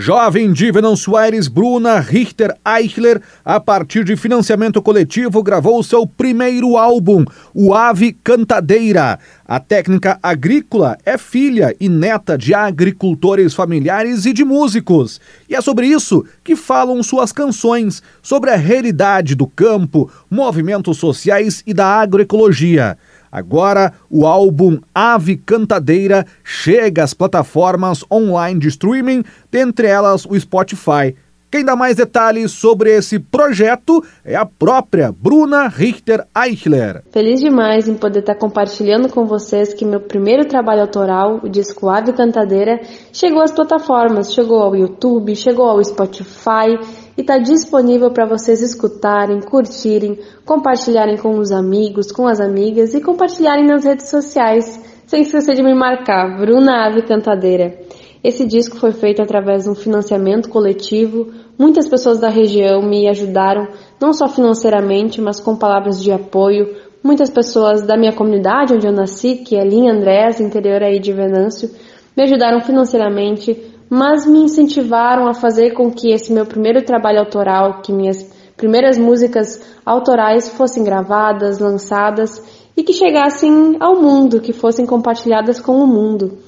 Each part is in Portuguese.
Jovem de Aires, Bruna Richter Eichler, a partir de financiamento coletivo, gravou seu primeiro álbum, O Ave Cantadeira. A técnica agrícola é filha e neta de agricultores familiares e de músicos. E é sobre isso que falam suas canções, sobre a realidade do campo, movimentos sociais e da agroecologia. Agora, o álbum Ave Cantadeira chega às plataformas online de streaming, dentre elas o Spotify. Quem dá mais detalhes sobre esse projeto é a própria Bruna Richter Eichler. Feliz demais em poder estar compartilhando com vocês que meu primeiro trabalho autoral, o disco Ave Cantadeira, chegou às plataformas, chegou ao YouTube, chegou ao Spotify e está disponível para vocês escutarem, curtirem, compartilharem com os amigos, com as amigas e compartilharem nas redes sociais, sem esquecer de me marcar, Bruna Ave Cantadeira. Esse disco foi feito através de um financiamento coletivo. Muitas pessoas da região me ajudaram, não só financeiramente, mas com palavras de apoio. Muitas pessoas da minha comunidade, onde eu nasci, que é Linha Andrés, interior aí de Venâncio, me ajudaram financeiramente, mas me incentivaram a fazer com que esse meu primeiro trabalho autoral, que minhas primeiras músicas autorais fossem gravadas, lançadas e que chegassem ao mundo, que fossem compartilhadas com o mundo.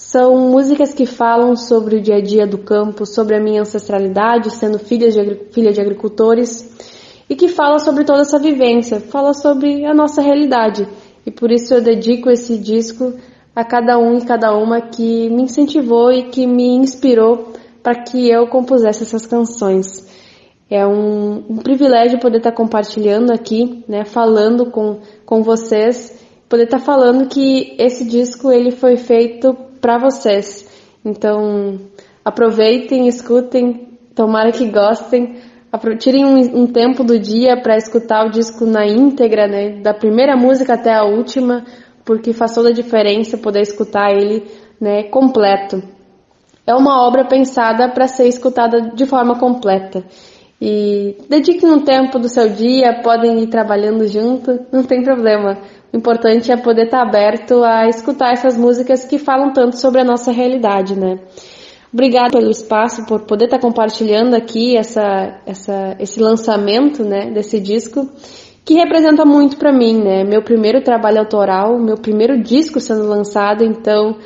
São músicas que falam sobre o dia a dia do campo, sobre a minha ancestralidade, sendo filha de, filha de agricultores, e que fala sobre toda essa vivência, fala sobre a nossa realidade. E por isso eu dedico esse disco a cada um e cada uma que me incentivou e que me inspirou para que eu compusesse essas canções. É um, um, privilégio poder estar compartilhando aqui, né, falando com, com vocês, poder estar falando que esse disco ele foi feito para vocês. Então, aproveitem, escutem, tomara que gostem, tirem um, um tempo do dia para escutar o disco na íntegra, né, da primeira música até a última, porque faz toda a diferença poder escutar ele, né, completo. É uma obra pensada para ser escutada de forma completa. E dediquem um tempo do seu dia, podem ir trabalhando junto, não tem problema. O importante é poder estar aberto a escutar essas músicas que falam tanto sobre a nossa realidade, né? Obrigada pelo espaço, por poder estar compartilhando aqui essa, essa, esse lançamento, né, desse disco, que representa muito para mim, né? Meu primeiro trabalho autoral, meu primeiro disco sendo lançado, então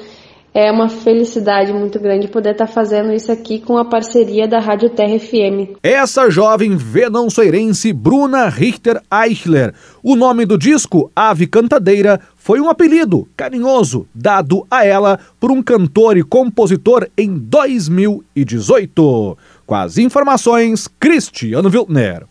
é uma felicidade muito grande poder estar fazendo isso aqui com a parceria da Rádio Terra FM. Essa jovem venançoirense Bruna Richter Eichler. O nome do disco, Ave Cantadeira, foi um apelido carinhoso dado a ela por um cantor e compositor em 2018. Com as informações, Cristiano Wiltner.